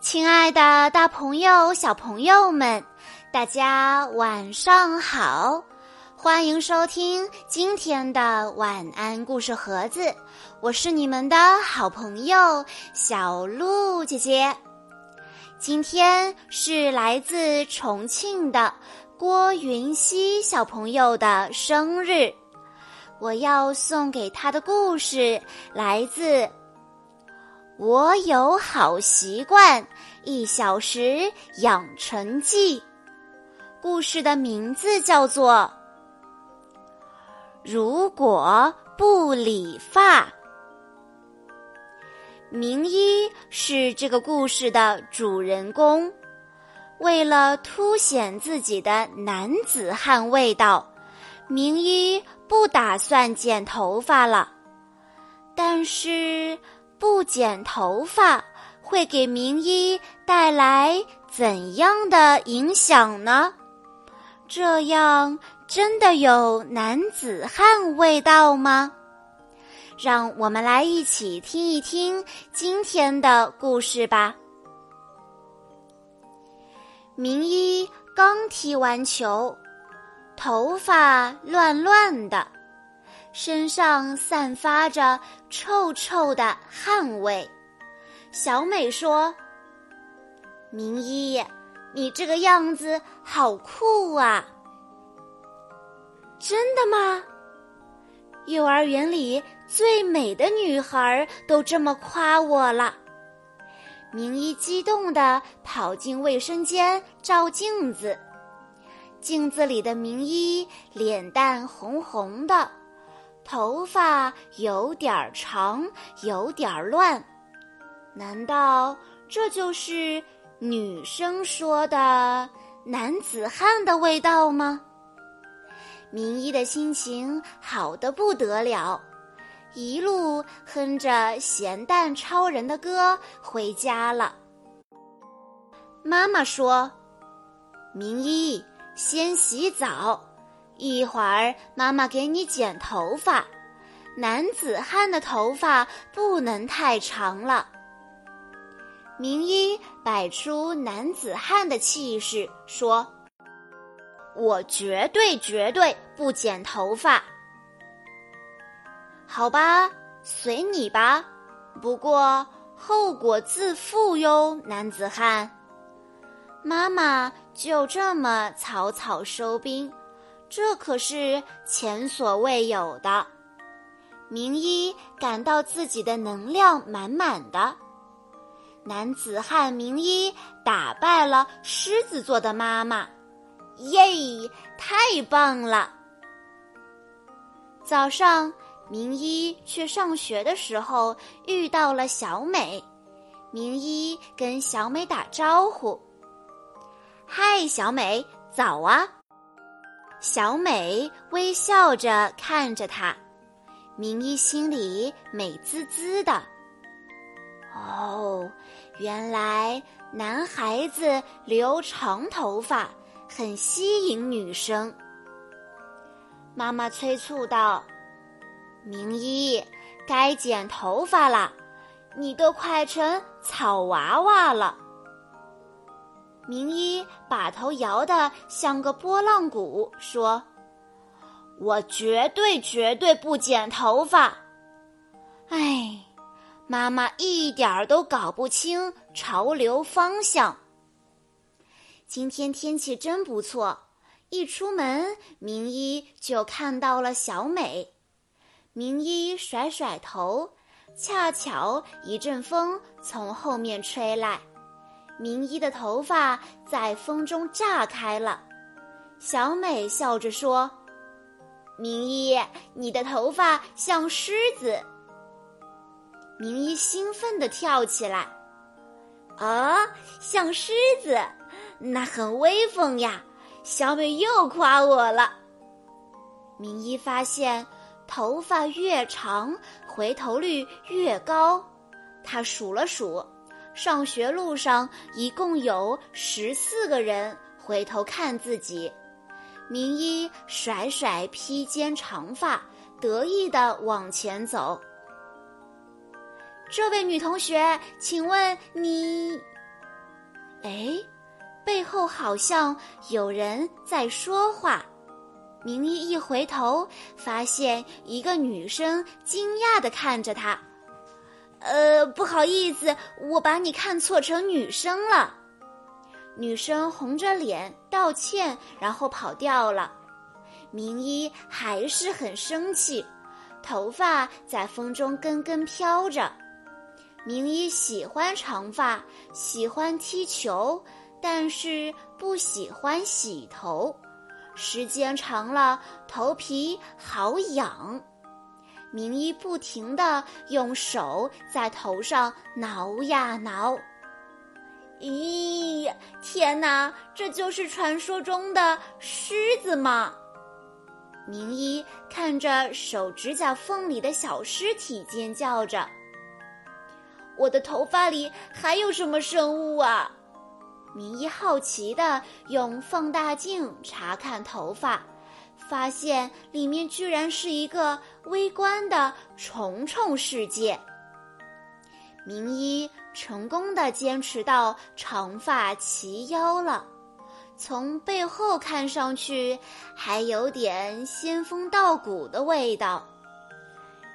亲爱的，大朋友、小朋友们，大家晚上好！欢迎收听今天的晚安故事盒子，我是你们的好朋友小鹿姐姐。今天是来自重庆的郭云熙小朋友的生日，我要送给他的故事来自。我有好习惯，一小时养成记。故事的名字叫做《如果不理发》。名医是这个故事的主人公，为了凸显自己的男子汉味道，名医不打算剪头发了，但是。不剪头发会给名医带来怎样的影响呢？这样真的有男子汉味道吗？让我们来一起听一听今天的故事吧。名医刚踢完球，头发乱乱的。身上散发着臭臭的汗味，小美说：“明一，你这个样子好酷啊！”真的吗？幼儿园里最美的女孩都这么夸我了。明一激动地跑进卫生间照镜子，镜子里的明一脸蛋红红的。头发有点长，有点乱，难道这就是女生说的男子汉的味道吗？明一的心情好的不得了，一路哼着咸蛋超人的歌回家了。妈妈说：“明一，先洗澡。”一会儿，妈妈给你剪头发。男子汉的头发不能太长了。名医摆出男子汉的气势，说：“我绝对绝对不剪头发。”好吧，随你吧。不过后果自负哟，男子汉。妈妈就这么草草收兵。这可是前所未有的。名医感到自己的能量满满的，男子汉名医打败了狮子座的妈妈，耶！太棒了。早上，名医去上学的时候遇到了小美，名医跟小美打招呼：“嗨，小美，早啊。”小美微笑着看着他，明一心里美滋滋的。哦，原来男孩子留长头发很吸引女生。妈妈催促道：“明一，该剪头发了，你都快成草娃娃了。”名医把头摇得像个拨浪鼓，说：“我绝对绝对不剪头发。”哎，妈妈一点儿都搞不清潮流方向。今天天气真不错，一出门，名医就看到了小美。名医甩甩头，恰巧一阵风从后面吹来。名医的头发在风中炸开了，小美笑着说：“名医，你的头发像狮子。”名医兴奋地跳起来：“啊，像狮子，那很威风呀！”小美又夸我了。名医发现，头发越长，回头率越高。他数了数。上学路上一共有十四个人回头看自己，名一甩甩披肩长发，得意的往前走。这位女同学，请问你？哎，背后好像有人在说话。明一一回头，发现一个女生惊讶的看着他。呃，不好意思，我把你看错成女生了。女生红着脸道歉，然后跑掉了。明一还是很生气，头发在风中根根飘着。明一喜欢长发，喜欢踢球，但是不喜欢洗头，时间长了头皮好痒。明一不停地用手在头上挠呀挠。咦，天哪，这就是传说中的狮子吗？明一看着手指甲缝里的小尸体，尖叫着：“我的头发里还有什么生物啊？”明一好奇地用放大镜查看头发。发现里面居然是一个微观的虫虫世界。明一成功的坚持到长发齐腰了，从背后看上去还有点仙风道骨的味道。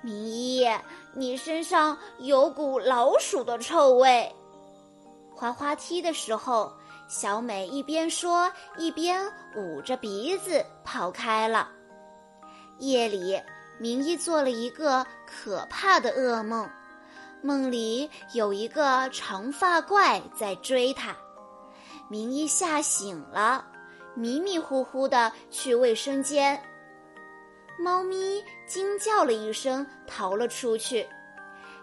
明一，你身上有股老鼠的臭味。滑滑梯的时候。小美一边说，一边捂着鼻子跑开了。夜里，明一做了一个可怕的噩梦，梦里有一个长发怪在追他。明一吓醒了，迷迷糊糊的去卫生间。猫咪惊叫了一声，逃了出去。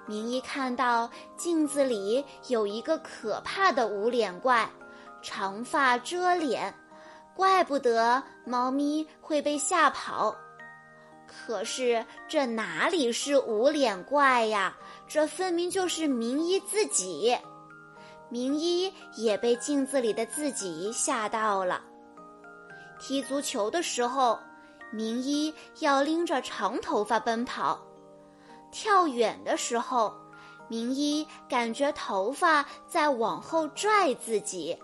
明一看到镜子里有一个可怕的无脸怪。长发遮脸，怪不得猫咪会被吓跑。可是这哪里是无脸怪呀？这分明就是明一自己。明一也被镜子里的自己吓到了。踢足球的时候，明一要拎着长头发奔跑；跳远的时候，明一感觉头发在往后拽自己。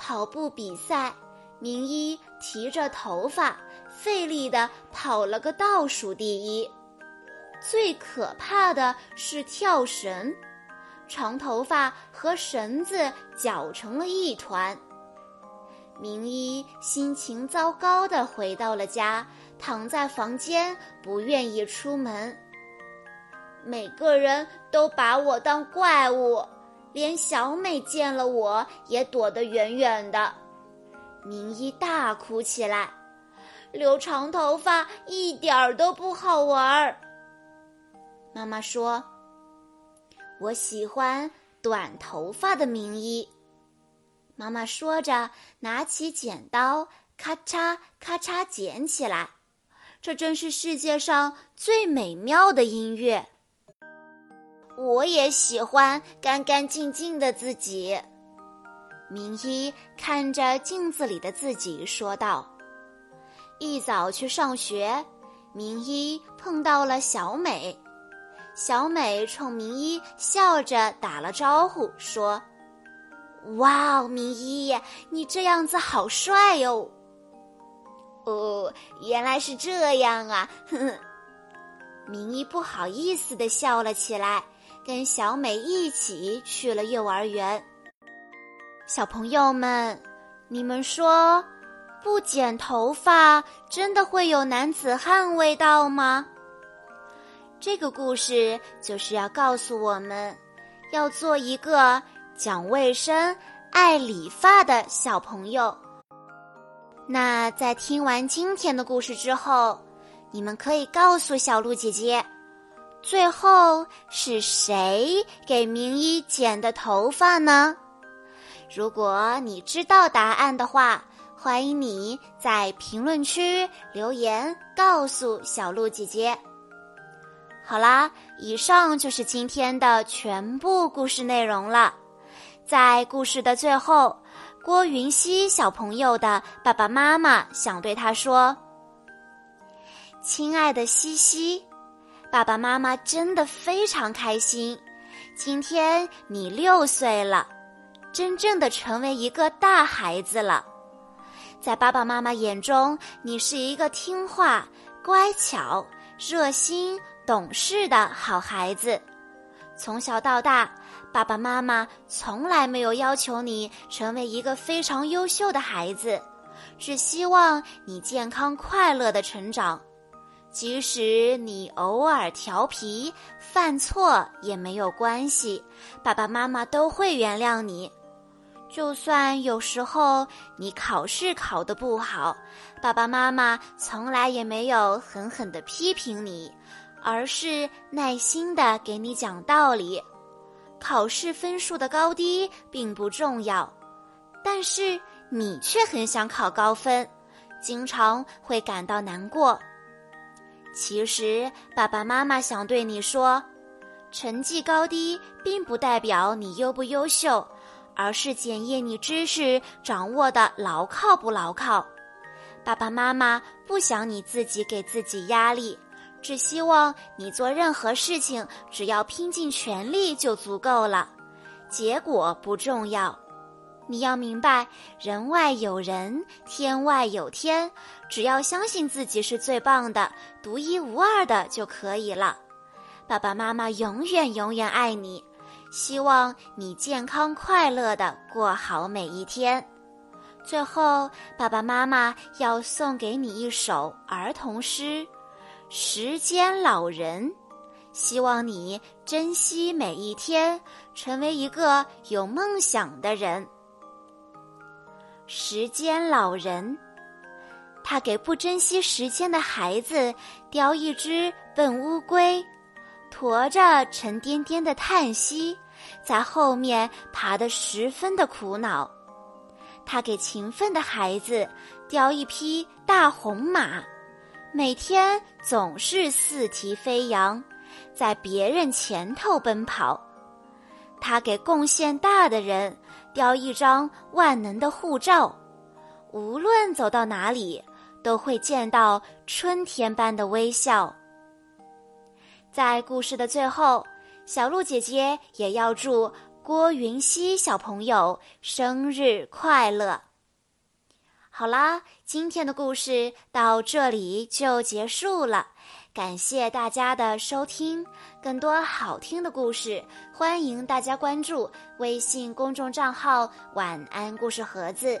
跑步比赛，明一提着头发，费力的跑了个倒数第一。最可怕的是跳绳，长头发和绳子搅成了一团。明一心情糟糕的回到了家，躺在房间，不愿意出门。每个人都把我当怪物。连小美见了我也躲得远远的，明一大哭起来，留长头发一点儿都不好玩儿。妈妈说：“我喜欢短头发的明一。”妈妈说着，拿起剪刀，咔嚓咔嚓剪起来，这真是世界上最美妙的音乐。我也喜欢干干净净的自己。明一看着镜子里的自己说道：“一早去上学，明一碰到了小美。小美冲明一笑着打了招呼，说：‘哇，明一，你这样子好帅哟！’哦，原来是这样啊！呵呵，明一不好意思的笑了起来。”跟小美一起去了幼儿园。小朋友们，你们说，不剪头发真的会有男子汉味道吗？这个故事就是要告诉我们，要做一个讲卫生、爱理发的小朋友。那在听完今天的故事之后，你们可以告诉小鹿姐姐。最后是谁给明一剪的头发呢？如果你知道答案的话，欢迎你在评论区留言告诉小鹿姐姐。好啦，以上就是今天的全部故事内容了。在故事的最后，郭云熙小朋友的爸爸妈妈想对他说：“亲爱的西西。”爸爸妈妈真的非常开心，今天你六岁了，真正的成为一个大孩子了。在爸爸妈妈眼中，你是一个听话、乖巧、热心、懂事的好孩子。从小到大，爸爸妈妈从来没有要求你成为一个非常优秀的孩子，只希望你健康快乐的成长。即使你偶尔调皮犯错也没有关系，爸爸妈妈都会原谅你。就算有时候你考试考得不好，爸爸妈妈从来也没有狠狠地批评你，而是耐心地给你讲道理。考试分数的高低并不重要，但是你却很想考高分，经常会感到难过。其实，爸爸妈妈想对你说，成绩高低并不代表你优不优秀。而是检验你知识掌握的牢靠不牢靠。爸爸妈妈不想你自己给自己压力，只希望你做任何事情只要拼尽全力就足够了，结果不重要。你要明白，人外有人，天外有天，只要相信自己是最棒的、独一无二的就可以了。爸爸妈妈永远永远爱你。希望你健康快乐的过好每一天。最后，爸爸妈妈要送给你一首儿童诗《时间老人》，希望你珍惜每一天，成为一个有梦想的人。时间老人，他给不珍惜时间的孩子叼一只笨乌龟。驮着沉甸甸的叹息，在后面爬得十分的苦恼。他给勤奋的孩子叼一匹大红马，每天总是四蹄飞扬，在别人前头奔跑。他给贡献大的人叼一张万能的护照，无论走到哪里，都会见到春天般的微笑。在故事的最后，小鹿姐姐也要祝郭云熙小朋友生日快乐。好啦，今天的故事到这里就结束了，感谢大家的收听。更多好听的故事，欢迎大家关注微信公众账号“晚安故事盒子”。